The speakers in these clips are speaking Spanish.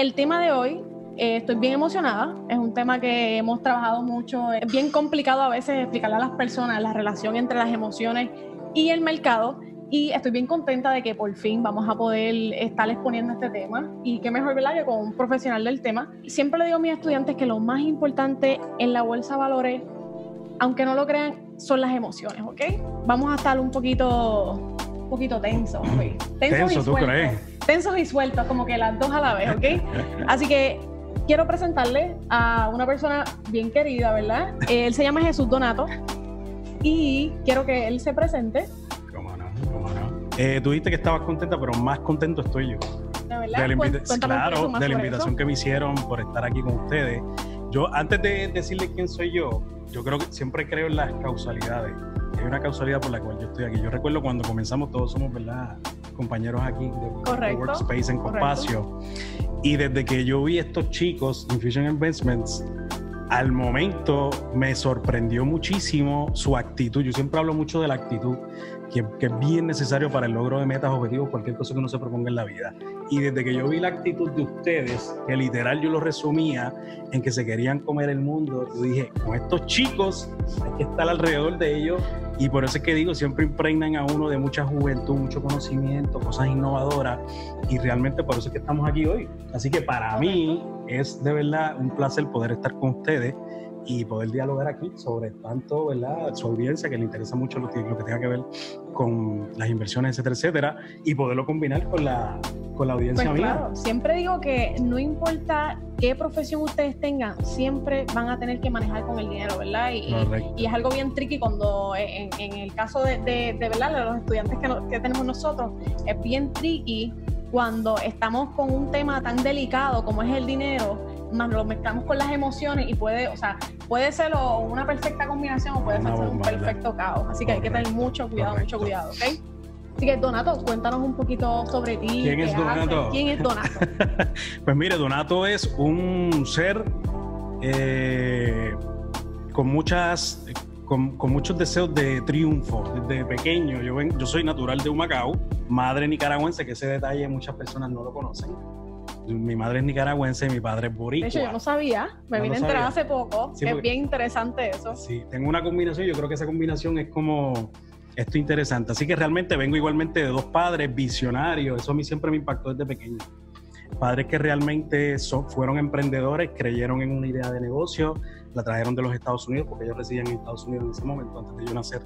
el tema de hoy eh, estoy bien emocionada. Es un tema que hemos trabajado mucho. Es bien complicado a veces explicarle a las personas la relación entre las emociones y el mercado. Y estoy bien contenta de que por fin vamos a poder estar exponiendo este tema. Y qué mejor, ¿verdad?, que con un profesional del tema. Siempre le digo a mis estudiantes que lo más importante en la bolsa de valores, aunque no lo crean, son las emociones, ¿ok? Vamos a estar un poquito, un poquito tensos hoy. Tensos Tenso, ¿tú crees? Tensos y sueltos, como que las dos a la vez, ¿ok? Así que quiero presentarle a una persona bien querida, ¿verdad? Él se llama Jesús Donato y quiero que él se presente. ¿Cómo no? ¿Cómo no? Eh, tú dijiste que estabas contenta, pero más contento estoy yo. ¿De verdad? De la claro, de la invitación que me hicieron por estar aquí con ustedes. Yo, antes de decirle quién soy yo, yo creo que siempre creo en las causalidades. Hay una causalidad por la cual yo estoy aquí. Yo recuerdo cuando comenzamos, todos somos, ¿verdad? Compañeros aquí de, Workspace en Compacio. Y desde que yo vi estos chicos, Infusion Investments, al momento me sorprendió muchísimo su actitud. Yo siempre hablo mucho de la actitud, que, es bien necesario para el logro de metas, objetivos, cualquier cosa que uno se proponga en la vida. Y desde que yo vi la actitud de ustedes, que literal yo lo resumía en que se querían comer el mundo, yo dije, con estos chicos hay que estar alrededor de ellos y por eso es que digo, siempre impregnan a uno de mucha juventud, mucho conocimiento, cosas innovadoras. Y realmente por eso es que estamos aquí hoy. Así que para mí es de verdad un placer poder estar con ustedes y poder dialogar aquí sobre tanto, ¿verdad? Su audiencia que le interesa mucho lo que, lo que tenga que ver con las inversiones, etcétera, etcétera, y poderlo combinar con la, con la audiencia pues mía. Claro, siempre digo que no importa qué profesión ustedes tengan, siempre van a tener que manejar con el dinero, ¿verdad? Y, y es algo bien tricky cuando, en, en el caso de, de, de, ¿verdad? de los estudiantes que, que tenemos nosotros, es bien tricky cuando estamos con un tema tan delicado como es el dinero más lo mezclamos con las emociones y puede, o sea, puede ser una perfecta combinación o puede ser un perfecto caos. Así que hay que tener mucho cuidado, mucho cuidado, ¿ok? Así que Donato, cuéntanos un poquito sobre ti. ¿Quién es Donato? ¿Quién es Donato? pues mire, Donato es un ser eh, con muchas con, con, muchos deseos de triunfo desde pequeño. Yo, ven, yo soy natural de Humacao, madre nicaragüense, que ese detalle muchas personas no lo conocen mi madre es nicaragüense y mi padre es boricua. De hecho, yo no sabía, me vine a enterar hace poco, es bien interesante eso. Sí, tengo una combinación, yo creo que esa combinación es como esto interesante. Así que realmente vengo igualmente de dos padres visionarios, eso a mí siempre me impactó desde pequeño. Padres que realmente son, fueron emprendedores, creyeron en una idea de negocio, la trajeron de los Estados Unidos, porque ellos residían en Estados Unidos en ese momento, antes de yo nacer,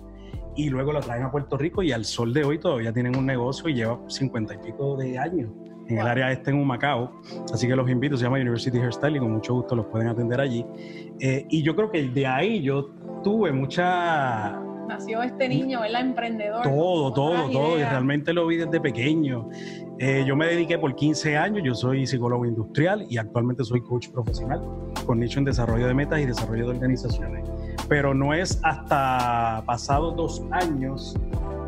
y luego la traen a Puerto Rico y al sol de hoy todavía tienen un negocio y lleva cincuenta y pico de años en el área este en Humacao. Así que los invito, se llama University Hairstyle y con mucho gusto los pueden atender allí. Eh, y yo creo que de ahí yo tuve mucha... Nació este niño, el emprendedor. Todo, todo, todo. Y realmente lo vi desde pequeño. Eh, yo me dediqué por 15 años, yo soy psicólogo industrial y actualmente soy coach profesional con nicho en desarrollo de metas y desarrollo de organizaciones. Pero no es hasta pasados dos años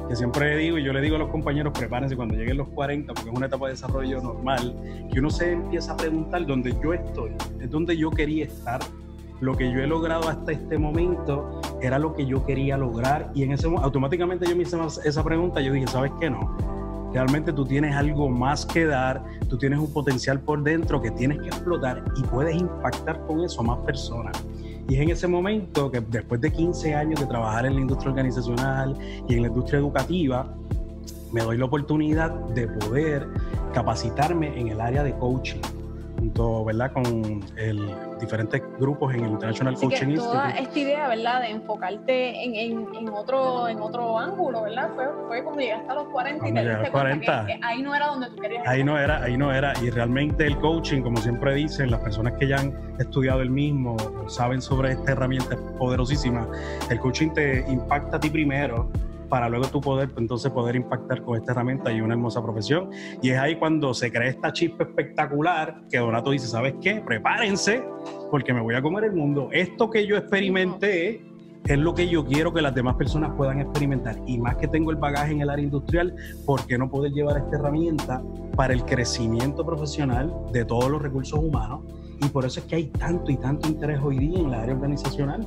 que siempre digo, y yo le digo a los compañeros, prepárense cuando lleguen los 40, porque es una etapa de desarrollo normal, que uno se empieza a preguntar dónde yo estoy, es donde yo quería estar, lo que yo he logrado hasta este momento era lo que yo quería lograr, y en ese automáticamente yo me hice esa pregunta, yo dije, ¿sabes qué no? Realmente tú tienes algo más que dar, tú tienes un potencial por dentro que tienes que explotar y puedes impactar con eso a más personas. Y es en ese momento que después de 15 años de trabajar en la industria organizacional y en la industria educativa, me doy la oportunidad de poder capacitarme en el área de coaching junto, ¿verdad? Con el, diferentes grupos en el International Coaching Institute. Toda esta idea, ¿verdad? De enfocarte en, en, en, otro, en otro ángulo, ¿verdad? Fue, fue cuando llegaste a los 40 y te diste 40. Que, ahí no era donde tú querías Ahí no era, ahí no era. Y realmente el coaching, como siempre dicen, las personas que ya han estudiado el mismo saben sobre esta herramienta poderosísima, el coaching te impacta a ti primero para luego tú poder entonces poder impactar con esta herramienta y una hermosa profesión. Y es ahí cuando se crea esta chispa espectacular que Donato dice, ¿sabes qué? Prepárense porque me voy a comer el mundo. Esto que yo experimenté es lo que yo quiero que las demás personas puedan experimentar. Y más que tengo el bagaje en el área industrial, ¿por qué no poder llevar esta herramienta para el crecimiento profesional de todos los recursos humanos? Y por eso es que hay tanto y tanto interés hoy día en la área organizacional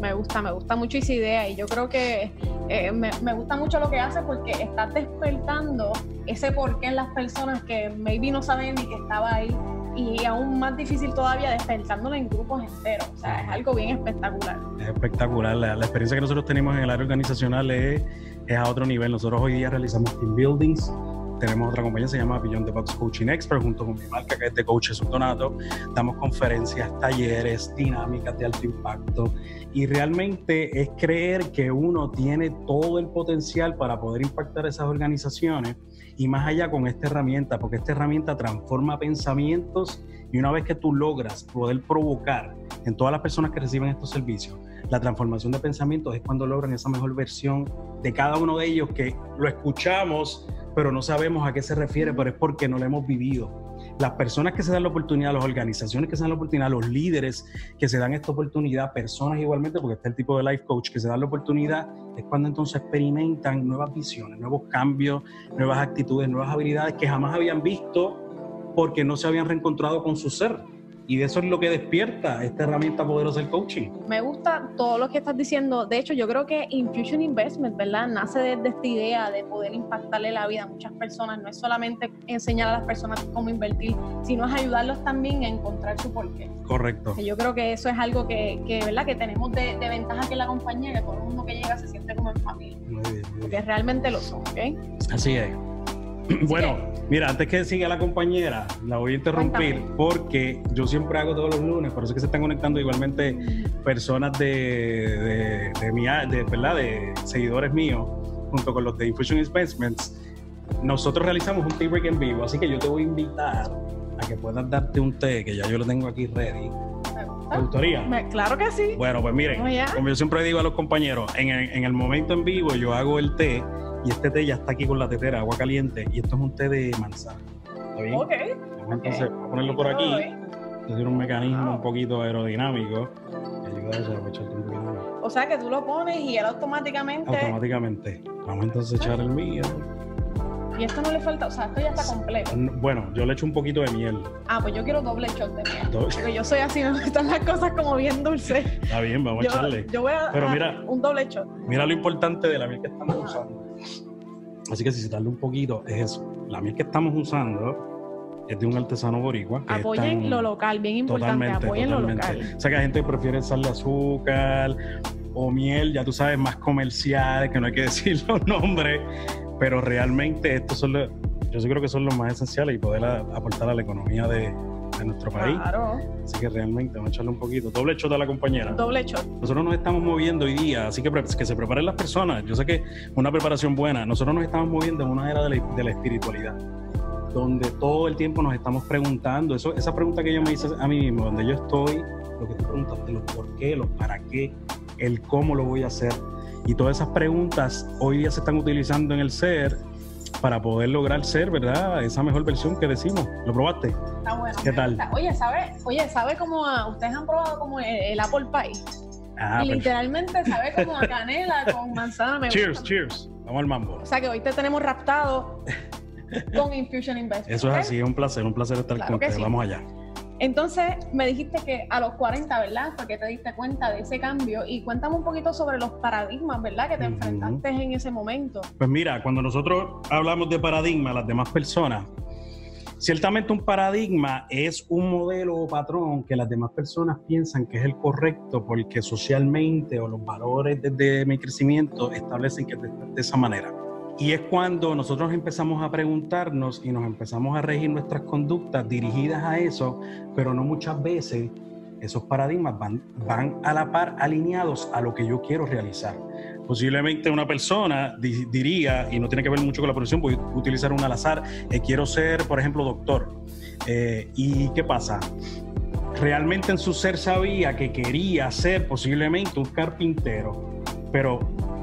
me gusta, me gusta mucho esa idea y yo creo que eh, me, me, gusta mucho lo que hace porque estás despertando ese porqué en las personas que maybe no saben ni que estaba ahí y aún más difícil todavía despertándolo en grupos enteros. O sea, es algo bien espectacular. Es espectacular. La, experiencia que nosotros tenemos en el área organizacional es, es a otro nivel. Nosotros hoy día realizamos team buildings tenemos otra compañía, se llama Beyond the Box Coaching Expert, junto con mi marca que es de Coaches Donato. Damos conferencias, talleres, dinámicas de alto impacto. Y realmente es creer que uno tiene todo el potencial para poder impactar esas organizaciones y más allá con esta herramienta, porque esta herramienta transforma pensamientos y una vez que tú logras poder provocar en todas las personas que reciben estos servicios, la transformación de pensamientos es cuando logran esa mejor versión de cada uno de ellos que lo escuchamos pero no sabemos a qué se refiere, pero es porque no lo hemos vivido. Las personas que se dan la oportunidad, las organizaciones que se dan la oportunidad, los líderes que se dan esta oportunidad, personas igualmente, porque está el tipo de life coach que se dan la oportunidad, es cuando entonces experimentan nuevas visiones, nuevos cambios, nuevas actitudes, nuevas habilidades que jamás habían visto porque no se habían reencontrado con su ser. Y de eso es lo que despierta esta herramienta poderosa del coaching. Me gusta todo lo que estás diciendo. De hecho, yo creo que Infusion Investment, ¿verdad? Nace desde esta idea de poder impactarle la vida a muchas personas. No es solamente enseñar a las personas cómo invertir, sino es ayudarlos también a encontrar su porqué. Correcto. Yo creo que eso es algo que, que ¿verdad? Que tenemos de, ventaja aquí en la compañía, que todo el mundo que llega se siente como en familia. Muy bien, Porque realmente lo son, ¿ok? Así es. Bueno, mira, antes que siga la compañera, la voy a interrumpir porque yo siempre hago todos los lunes, por eso es que se están conectando igualmente personas de, de, mi, de, ¿verdad? de seguidores míos, junto con los de Infusion Investments. Nosotros realizamos un tea break en vivo, así que yo te voy a invitar a que puedas darte un té, que ya yo lo tengo aquí ready. ¿Te gustaría? claro que sí. Bueno, pues miren, como yo siempre digo a los compañeros, en el, en el momento en vivo yo hago el té y este té ya está aquí con la tetera, agua caliente, y esto es un té de manzana. ¿Está bien? Ok. entonces a ponerlo por aquí. Tiene un mecanismo un poquito aerodinámico ayuda a aprovechar el O sea que tú lo pones y él automáticamente. Automáticamente. Vamos entonces a echar el mío. Y esto no le falta, o sea, esto ya está completo. Bueno, yo le echo un poquito de miel. Ah, pues yo quiero doble shot de miel. Porque yo soy así, me gustan las cosas como bien dulces. Está bien, vamos a echarle. Yo voy a, Pero mira, un doble shot. Mira lo importante de la miel que estamos usando. Así que si se tarda un poquito, es eso. La miel que estamos usando es de un artesano boricua. Apoyen lo local, bien importante. apoyen lo local. O sea que hay gente que prefiere echarle azúcar o miel, ya tú sabes, más comerciales, que no hay que decir los nombres, pero realmente estos son los, yo sí creo que son los más esenciales y poder aportar a la economía de, de nuestro país. Claro. Así que realmente vamos a echarle un poquito. Doble shot a la compañera. Doble shot. Nosotros nos estamos moviendo hoy día, así que que se preparen las personas. Yo sé que una preparación buena. Nosotros nos estamos moviendo en una era de la, de la espiritualidad donde todo el tiempo nos estamos preguntando, eso, esa pregunta que yo me hice a mí mismo, donde yo estoy, lo que tú preguntaste, los por qué, los para qué, el cómo lo voy a hacer. Y todas esas preguntas hoy día se están utilizando en el ser para poder lograr ser, ¿verdad? Esa mejor versión que decimos. ¿Lo probaste? Está bueno. ¿Qué tal? Oye, ¿sabe, oye, ¿sabe cómo ustedes han probado como el, Apple Pie? Ah, y literalmente sabe como a canela con manzana. cheers, cheers. Vamos al mambo. O sea que hoy te tenemos raptado con Infusion Investment. Eso es así, es un placer, un placer estar con ustedes. Vamos allá. Entonces, me dijiste que a los 40, ¿verdad? Porque te diste cuenta de ese cambio. Y cuéntame un poquito sobre los paradigmas, ¿verdad? Que te enfrentaste en ese momento. Pues mira, cuando nosotros hablamos de paradigma, las demás personas, ciertamente un paradigma es un modelo o patrón que las demás personas piensan que es el correcto porque socialmente o los valores desde mi crecimiento establecen que es de esa manera. Y es cuando nosotros empezamos a preguntarnos y nos empezamos a regir nuestras conductas dirigidas a eso, pero no muchas veces esos paradigmas van, van a la par alineados a lo que yo quiero realizar. Posiblemente una persona diría, y no tiene que ver mucho con la profesión, voy a utilizar un al azar, eh, quiero ser, por ejemplo, doctor. Eh, ¿Y qué pasa? Realmente en su ser sabía que quería ser posiblemente un carpintero, pero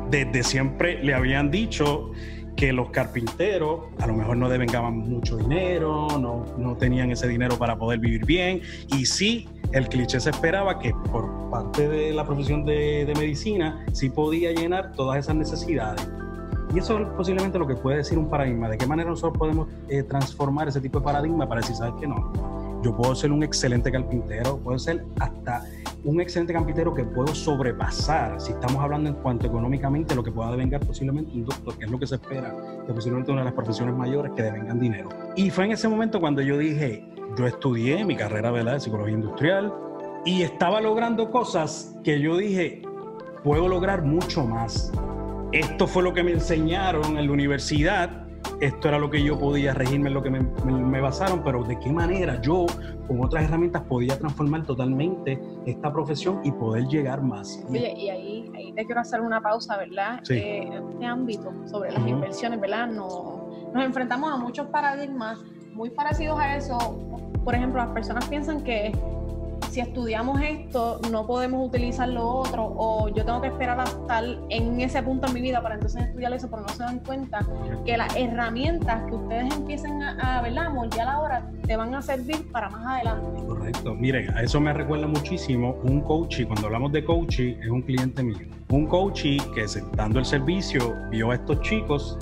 desde siempre le habían dicho que los carpinteros a lo mejor no devengaban mucho dinero, no, no tenían ese dinero para poder vivir bien. Y sí, el cliché se esperaba que por parte de la profesión de, de medicina sí podía llenar todas esas necesidades. Y eso es posiblemente lo que puede decir un paradigma. ¿De qué manera nosotros podemos eh, transformar ese tipo de paradigma para decir, sabes que no? Yo puedo ser un excelente carpintero, puedo ser hasta un excelente carpintero que puedo sobrepasar, si estamos hablando en cuanto económicamente, lo que pueda devengar posiblemente un doctor, que es lo que se espera, que posiblemente una de las profesiones mayores que devengan dinero. Y fue en ese momento cuando yo dije, yo estudié mi carrera de psicología industrial y estaba logrando cosas que yo dije, puedo lograr mucho más. Esto fue lo que me enseñaron en la universidad esto era lo que yo podía regirme, en lo que me, basaron, pero de qué manera yo con otras herramientas podía transformar totalmente esta profesión y poder llegar más. Oye, y ahí, ahí te quiero hacer una pausa, ¿verdad? Sí. Eh, en este ámbito sobre las inversiones, ¿verdad? No, nos enfrentamos a muchos paradigmas muy parecidos a eso. Por ejemplo, las personas piensan que si estudiamos esto, no podemos utilizar lo otro, o yo tengo que esperar a estar en ese punto en mi vida para entonces estudiar eso, pero no se dan cuenta que las herramientas que ustedes empiecen a, a ¿verdad? a la hora te van a servir para más adelante. Correcto. Miren, a eso me recuerda muchísimo un coach, y cuando hablamos de coaching, es un cliente mío. Un coach que dando el servicio vio a estos chicos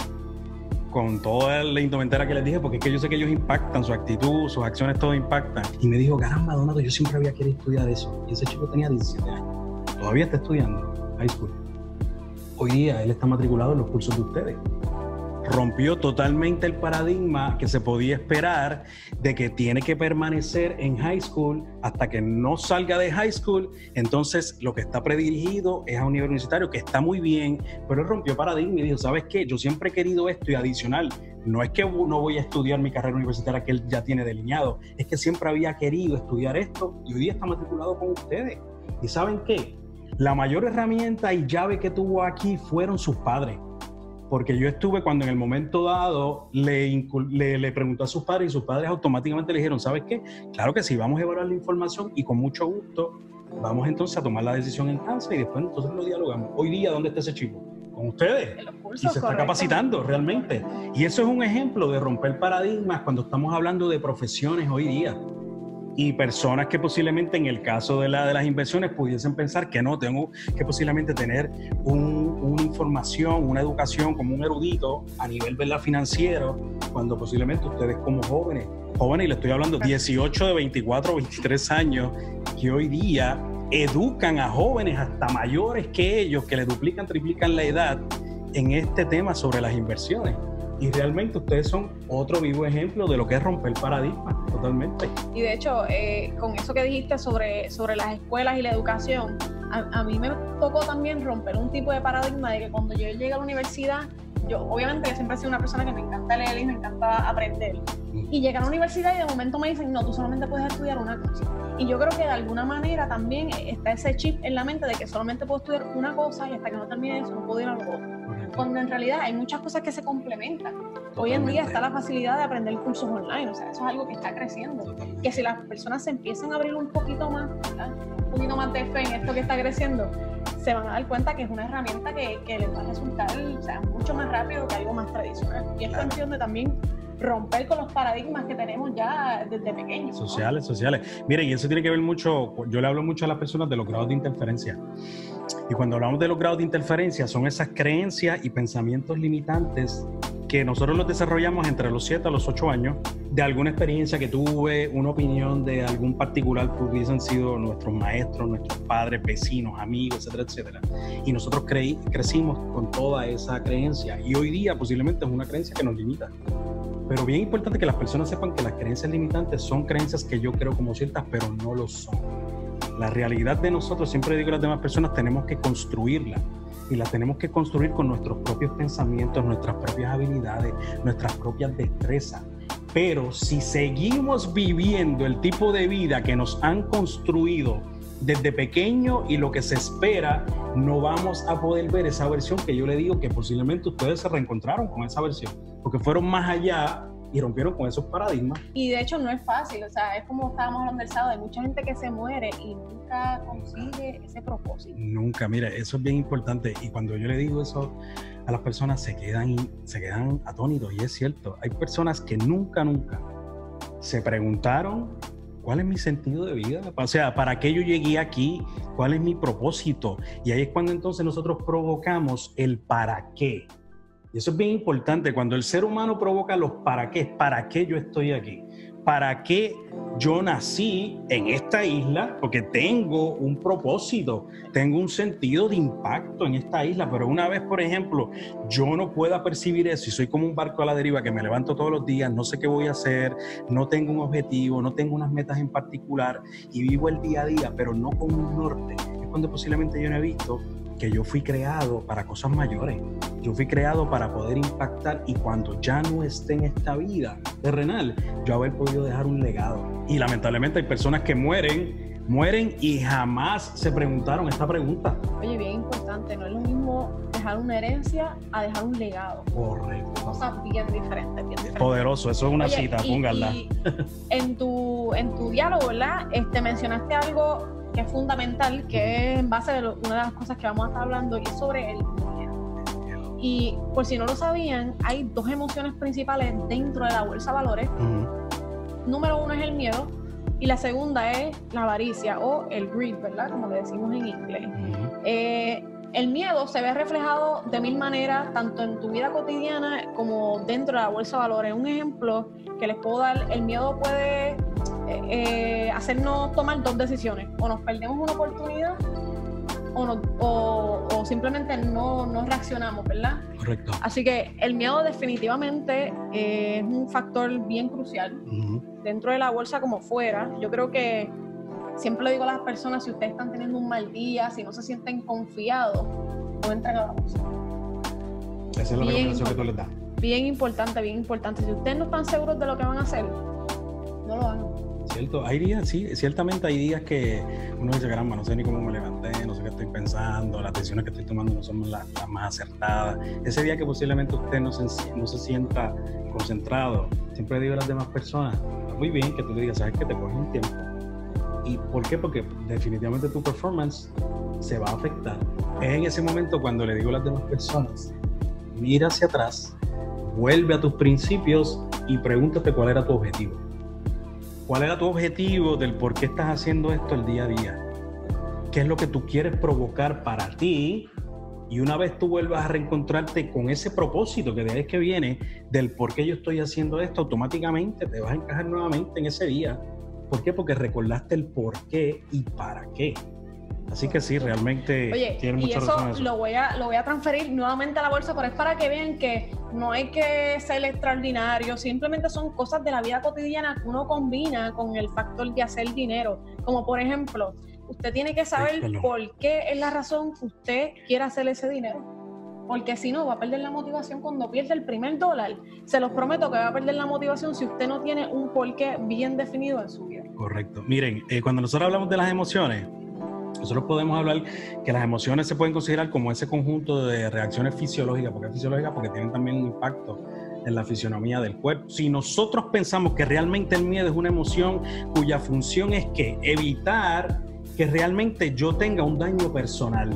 con toda la indumentaria que les dije, porque es que yo sé que ellos impactan, su actitud, sus acciones, todo impactan. Y me dijo, caramba, Donato, yo siempre había querido estudiar eso. Y ese chico tenía 17 años. Todavía está estudiando high school. Hoy día él está matriculado en los cursos de ustedes rompió totalmente el paradigma que se podía esperar de que tiene que permanecer en high school hasta que no salga de high school. Entonces, lo que está predirigido es a un nivel universitario, que está muy bien, pero él rompió paradigma y dijo, ¿sabes qué? Yo siempre he querido esto y adicional, no es que no voy a estudiar mi carrera universitaria que él ya tiene delineado, es que siempre había querido estudiar esto y hoy día está matriculado con ustedes. ¿Y saben qué? La mayor herramienta y llave que tuvo aquí fueron sus padres porque yo estuve cuando en el momento dado le, le, preguntó a sus padres y sus padres automáticamente le dijeron, ¿sabes qué? Claro que sí, vamos a evaluar la información y con mucho gusto vamos entonces a tomar la decisión en casa y después entonces lo dialogamos. Hoy día, ¿dónde está ese chico? Con ustedes. y se está capacitando realmente. Y eso es un ejemplo de romper paradigmas cuando estamos hablando de profesiones hoy día y personas que posiblemente en el caso de, la, de las inversiones pudiesen pensar que no, tengo que posiblemente tener una información, una educación como un erudito a nivel ¿verdad? financiero, cuando posiblemente ustedes como jóvenes, jóvenes y le estoy hablando 18 de 24 23 años, que hoy día educan a jóvenes hasta mayores que ellos, que le duplican, triplican la edad en este tema sobre las inversiones. Y realmente ustedes son otro vivo ejemplo de lo que es romper paradigmas, totalmente. Y de hecho, eh, con eso que dijiste sobre, sobre las escuelas y la educación, a, mí me tocó también romper un tipo de paradigma de que cuando yo llegué a la universidad, yo obviamente yo siempre he sido una persona que me encanta leer y me encanta aprender. Mm. Y llegué a la universidad y de momento me dicen, no, tú solamente puedes estudiar una cosa. Y yo creo que de alguna manera también está ese chip en la mente de que solamente puedo estudiar una cosa y hasta que no termine eso no puedo ir a lo otro cuando en realidad hay muchas cosas que se complementan. Hoy en día está la facilidad de aprender cursos online, o sea, eso es algo que está creciendo. Que si las personas se empiezan a abrir un poquito más, un poquito más de fe en esto que está creciendo, se van a dar cuenta que es una herramienta que, que les va a resultar o sea, mucho más rápido que algo más tradicional. Y es cuestión de también romper con los paradigmas que tenemos ya desde pequeños. Sociales, sociales. Miren, y eso tiene que ver mucho, yo le hablo mucho a las personas de los grados de interferencia. Y cuando hablamos de los grados de interferencia, son esas creencias y pensamientos limitantes que nosotros los desarrollamos entre los 7 a los 8 años, de alguna experiencia que tuve, una opinión de algún particular que hubiesen sido nuestros maestros, nuestros padres, vecinos, amigos, etcétera, etcétera. Y nosotros creí, crecimos con toda esa creencia y hoy día posiblemente es una creencia que nos limita. Pero bien importante que las personas sepan que las creencias limitantes son creencias que yo creo como ciertas, pero no lo son la realidad de nosotros, siempre digo a las demás personas, tenemos que construirla. Y la tenemos que construir con nuestros propios pensamientos, nuestras propias habilidades, nuestras propias destrezas. Pero si seguimos viviendo el tipo de vida que nos han construido desde pequeño y lo que se espera, no vamos a poder ver esa versión que yo le digo que posiblemente ustedes se reencontraron con esa versión, porque fueron más allá y rompieron con esos paradigmas. Y de hecho no es fácil, o sea, es como estábamos hablando del sábado, hay mucha gente que se muere y nunca consigue ese propósito. Nunca, mira, eso es bien importante y cuando yo le digo eso a las personas se quedan, se quedan atónitos y es cierto, hay personas que nunca, nunca se preguntaron ¿Cuál es mi sentido de vida? O sea, ¿para qué yo llegué aquí? ¿Cuál es mi propósito? Y ahí es cuando entonces nosotros provocamos el para qué. Y eso es bien importante. Cuando el ser humano provoca los para qué, ¿para qué yo estoy aquí? para qué yo nací en esta isla, porque tengo un propósito, tengo un sentido de impacto en esta isla, pero una vez, por ejemplo, yo no pueda percibir eso y soy como un barco a la deriva que me levanto todos los días, no sé qué voy a hacer, no tengo un objetivo, no tengo unas metas en particular y vivo el día a día, pero no con un norte, es cuando posiblemente yo no he visto que yo fui creado para cosas mayores. Yo fui creado para poder impactar y cuando ya no esté en esta vida terrenal, yo haber podido dejar un legado. Y lamentablemente hay personas que mueren, mueren y jamás se preguntaron esta pregunta. Oye, bien importante, no es lo mismo dejar una herencia a dejar un legado. Correcto. Cosas bien diferentes, bien diferentes. Poderoso, eso es una cita, póngala. en tu, en tu diálogo, ¿verdad? Este, mencionaste algo que es fundamental, que es en base a una de las cosas que vamos a estar hablando, y es sobre el miedo. Y por si no lo sabían, hay dos emociones principales dentro de la bolsa de valores. Número uno es el miedo y la segunda es la avaricia o el greed, ¿verdad? Como le decimos en inglés. Eh, el miedo se ve reflejado de mil maneras, tanto en tu vida cotidiana como dentro de la bolsa de valores. Un ejemplo que les puedo dar, el miedo puede eh, hacernos tomar dos decisiones. O nos perdemos una oportunidad o, o, simplemente no, no, reaccionamos, ¿verdad? Correcto. Así que el miedo definitivamente es un factor bien crucial dentro de la bolsa como fuera. Yo creo que siempre le digo a las personas, si ustedes están teniendo un mal día, si no se sienten confiados, no entren a la bolsa. Esa es la recomendación que tú les das. Bien importante, bien importante. Si ustedes no están seguros de lo que van a hacer, no lo hagan. Cierto, hay días, sí, ciertamente hay días que uno dice, caramba, no sé ni cómo me levanté, no sé qué estoy pensando, las decisiones que estoy tomando no son las, más acertadas. Ese día que posiblemente usted no se, no se sienta concentrado, siempre digo a las demás personas, muy bien que tú digas, sabes que te coges un tiempo. ¿Y por qué? Porque definitivamente tu performance se va a afectar. Es en ese momento cuando le digo a las demás personas, mira hacia atrás, vuelve a tus principios y pregúntate cuál era tu objetivo ¿Cuál era tu objetivo del por qué estás haciendo esto el día a día? ¿Qué es lo que tú quieres provocar para ti? Y una vez tú vuelvas a reencontrarte con ese propósito que de ahí es que viene del por qué yo estoy haciendo esto, automáticamente te vas a encajar nuevamente en ese día. ¿Por qué? Porque recordaste el por qué y para qué. Así que sí, realmente Oye, tiene mucha y eso, Lo voy, a, lo voy a transferir nuevamente a la bolsa, pero es para que vean que no hay que ser extraordinario, simplemente son cosas de la vida cotidiana que uno combina con el factor de hacer dinero. Como por ejemplo, usted tiene que saber por qué es la razón que usted quiere hacer ese dinero. Porque si no, va a perder la motivación cuando pierde el primer dólar. Se los prometo que va a perder la motivación si usted no tiene un porqué bien definido en su vida. Correcto. Miren, eh, cuando nosotros hablamos de las emociones, nosotros podemos hablar que las emociones se pueden considerar como ese conjunto de reacciones fisiológicas, porque es fisiológica porque tienen también un impacto en la fisionomía del cuerpo. Si nosotros pensamos que realmente el miedo es una emoción cuya función es que evitar que realmente yo tenga un daño personal,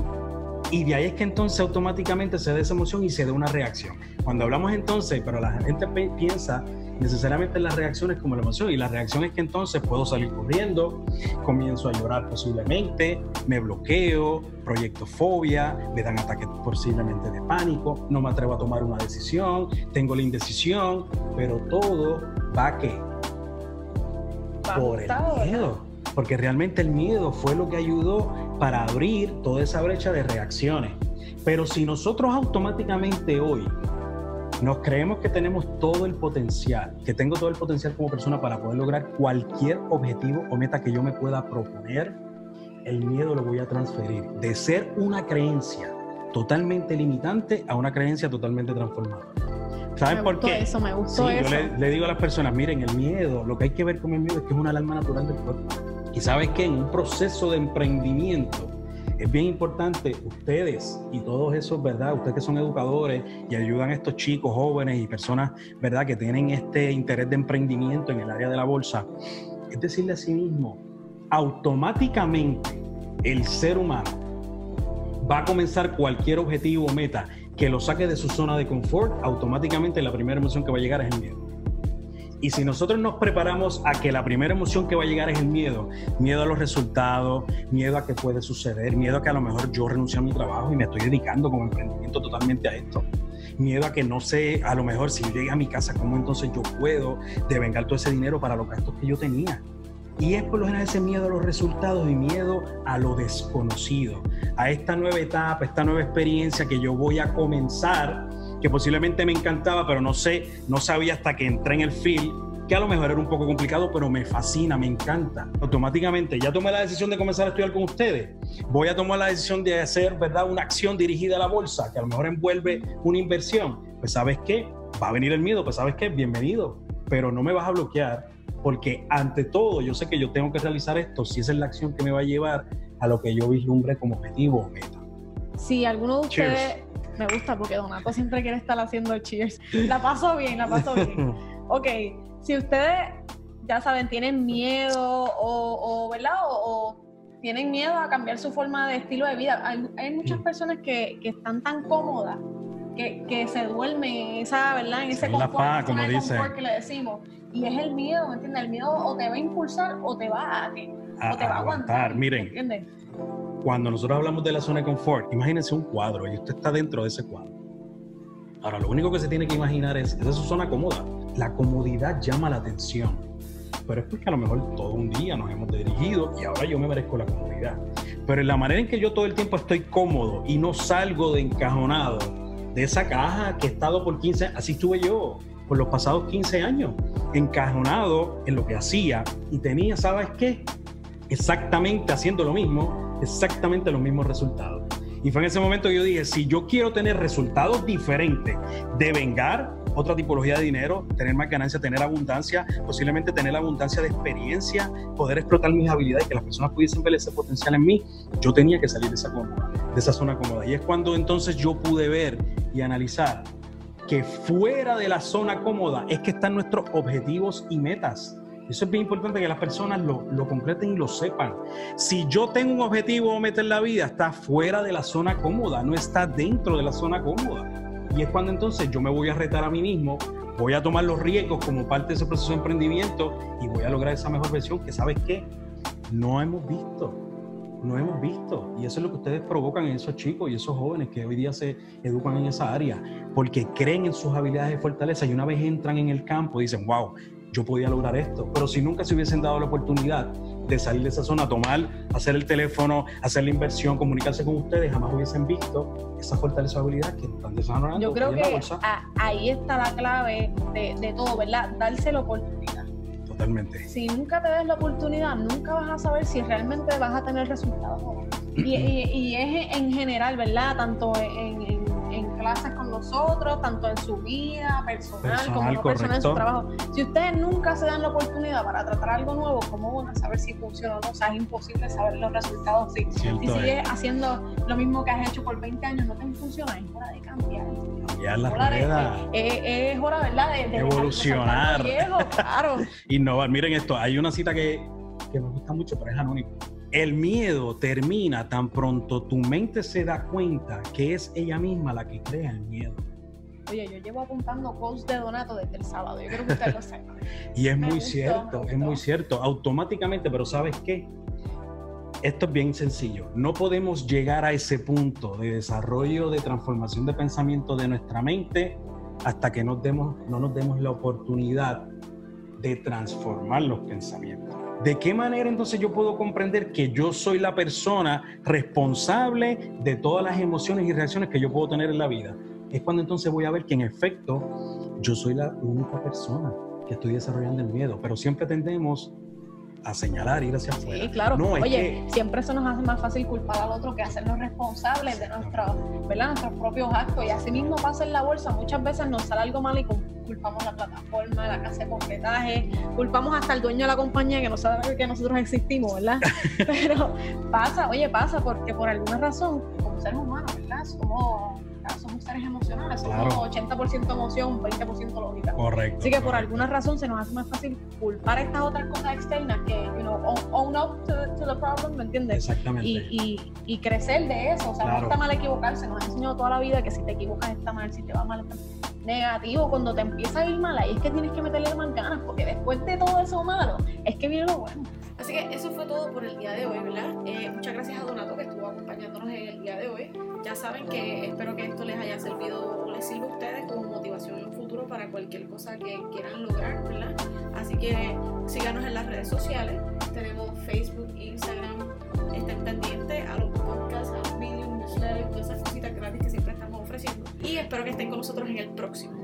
y de ahí es que entonces automáticamente se da esa emoción y se da una reacción. Cuando hablamos entonces, pero la gente piensa necesariamente las reacciones como la emoción. Y la reacción es que entonces puedo salir corriendo, comienzo a llorar posiblemente, me bloqueo, proyecto fobia, me dan ataques posiblemente de pánico, no me atrevo a tomar una decisión, tengo la indecisión, pero todo va a qué? Por el miedo. Porque realmente el miedo fue lo que ayudó para abrir toda esa brecha de reacciones. Pero si nosotros automáticamente hoy nos creemos que tenemos todo el potencial, que tengo todo el potencial como persona para poder lograr cualquier objetivo o meta que yo me pueda proponer. El miedo lo voy a transferir de ser una creencia totalmente limitante a una creencia totalmente transformada. ¿Saben por qué? Eso, me gustó eso. Yo le, le, digo a las personas, miren, el miedo, lo que hay que ver con el miedo es que es una alarma natural del cuerpo. Y sabes que en un proceso de emprendimiento, es bien importante ustedes y todos esos, ¿verdad? Ustedes que son educadores y ayudan a estos chicos, jóvenes y personas, ¿verdad? Que tienen este interés de emprendimiento en el área de la bolsa, es decirle a sí mismo, automáticamente el ser humano va a comenzar cualquier objetivo o meta que lo saque de su zona de confort, automáticamente la primera emoción que va a llegar es el miedo. Y si nosotros nos preparamos a que la primera emoción que va a llegar es el miedo, miedo a los resultados, miedo a que puede suceder, miedo a que a lo mejor yo renuncie a mi trabajo y me estoy dedicando como emprendimiento totalmente a esto. miedo a que no sé, a lo mejor si yo llegue a mi casa, cómo entonces yo puedo devengar todo ese dinero para los gastos que yo tenía. Y es por lo general ese miedo a los resultados y miedo a lo desconocido, a esta nueva etapa, esta nueva experiencia que yo voy a comenzar, que posiblemente me encantaba, pero no sé, no sabía hasta que entré en el field que a lo mejor era un poco complicado, pero me fascina, me encanta. Automáticamente ya tomé la decisión de comenzar a estudiar con ustedes. Voy a tomar la decisión de hacer, ¿verdad?, una acción dirigida a la bolsa, que a lo mejor envuelve una inversión. Pues sabes qué, va a venir el miedo, pues sabes qué, bienvenido, pero no me vas a bloquear porque ante todo yo sé que yo tengo que realizar esto si esa es la acción que me va a llevar a lo que yo vislumbre como objetivo o meta. Si alguno de ustedes me gusta porque Donato siempre quiere estar haciendo cheers. La paso bien, la paso bien. ok, si ustedes ya saben, tienen miedo o, ¿verdad? O, tienen miedo a cambiar su forma de estilo de vida. Hay, muchas mm. personas que, que están tan cómodas que, que, se duermen en esa, ¿verdad? En ese confort, como dice. que le decimos. Y es el miedo, ¿me entiendes? El miedo o te va a impulsar o te va a, o te va a aguantar. Miren, ¿entiendes? Cuando nosotros hablamos de la zona de confort, imagínense un cuadro y usted está dentro de ese cuadro. Ahora, lo único que se tiene que imaginar es, esa es su zona cómoda. La comodidad llama la atención. Pero es porque a lo mejor todo un día nos hemos dirigido y ahora yo me merezco la comodidad. Pero en la manera en que yo todo el tiempo estoy cómodo y no salgo de encajonado de esa caja que he estado por 15 años, así estuve yo por los pasados 15 años, encajonado en lo que hacía y tenía, ¿sabes qué? Exactamente haciendo lo mismo, exactamente los mismos resultados. Y fue en ese momento que yo dije, si yo quiero tener resultados diferentes, de vengar otra tipología de dinero, tener más ganancia, tener abundancia, posiblemente tener abundancia de experiencia, poder explotar mis habilidades, que las personas pudiesen ver ese potencial en mí, yo tenía que salir de esa, de esa zona cómoda. Y es cuando entonces yo pude ver y analizar que fuera de la zona cómoda es que están nuestros objetivos y metas. Eso es bien importante que las personas lo, lo, concreten y lo sepan. Si yo tengo un objetivo en la vida, está fuera de la zona cómoda, no está dentro de la zona cómoda. Y es cuando entonces yo me voy a retar a mí mismo, voy a tomar los riesgos como parte de ese proceso de emprendimiento y voy a lograr esa mejor versión que, ¿sabes qué? No hemos visto no hemos visto. Y eso es lo que ustedes provocan en esos chicos y esos jóvenes que hoy día se educan en esa área, porque creen en sus habilidades de fortaleza y una vez entran en el campo dicen, wow, yo podía lograr esto. Pero si nunca se hubiesen dado la oportunidad de salir de esa zona, tomar, hacer el teléfono, hacer la inversión, comunicarse con ustedes, jamás hubiesen visto esa fortaleza habilidad que están desarrollando. Yo creo que ahí está la clave de, de todo, ¿verdad? Darse la oportunidad si nunca te des la oportunidad, nunca vas a saber si realmente vas a tener resultados Y, y, es en general, ¿verdad? Tanto en, clases con nosotros, tanto en su vida personal, como personal en su trabajo. Si ustedes nunca se dan la oportunidad para tratar algo nuevo, ¿cómo van a saber si funciona o no? O sea, es imposible saber los resultados. Si, si sigues haciendo lo mismo que has hecho por 20 años, no te funciona, es hora de cambiar cambiar las ruedas. Es, hora, ¿verdad? De, evolucionar. claro. Innovar. Miren esto, hay una cita que, que me gusta mucho, pero es anónimo. El miedo termina tan pronto tu mente se da cuenta que es ella misma la que crea el miedo. Oye, yo llevo apuntando posts de Donato desde el sábado. Yo creo que usted lo sepa. y es muy cierto, es muy cierto. Automáticamente, pero ¿sabes qué? esto es bien sencillo. No podemos llegar a ese punto de desarrollo, de transformación de pensamiento de nuestra mente hasta que nos demos, no nos demos la oportunidad de transformar los pensamientos. ¿De qué manera entonces yo puedo comprender que yo soy la persona responsable de todas las emociones y reacciones que yo puedo tener en la vida? Es cuando entonces voy a ver que en efecto yo soy la única persona que estoy desarrollando el miedo, pero siempre tendemos a señalar, ir hacia afuera. Sí, claro. Oye, siempre eso nos hace más fácil culpar al otro que hacernos responsables de nuestros, ¿verdad? nuestros propios actos. Y así mismo pasa en la bolsa. Muchas veces nos sale algo mal y culpamos la plataforma, la casa de completaje, culpamos hasta el dueño de la compañía que no sabe que nosotros existimos, ¿verdad? Pero pasa, oye, pasa porque por alguna razón, como seres humanos, ¿verdad? Somos somos seres emocionales, somos 80% emoción, 20% lógica. Correcto. Así que por alguna razón se nos hace más fácil culpar estas otras cosas externas que, you know, own, up to, the problem, ¿me entiendes? Exactamente. Y, y, crecer de eso, o sea, no está mal equivocarse, nos ha enseñado toda la vida que si te equivocas está mal, si te va mal está negativo, cuando te empieza a ir mal, ahí es que tienes que meterle más ganas, porque después de todo eso malo, es que viene lo bueno. Así que eso fue todo por el día de hoy, ¿verdad? Eh, muchas gracias a Donato que estuvo acompañándonos en el día de hoy. Ya saben que espero que esto les haya servido les sirva a ustedes como motivación en un futuro para cualquier cosa que quieran lograr, ¿verdad? Así que síganos en las redes sociales. Tenemos Facebook, Instagram. Estén pendientes a los podcasts, a los videos, newsletters, todas esas cositas gratis que siempre estamos ofreciendo. Y espero que estén con nosotros en el próximo.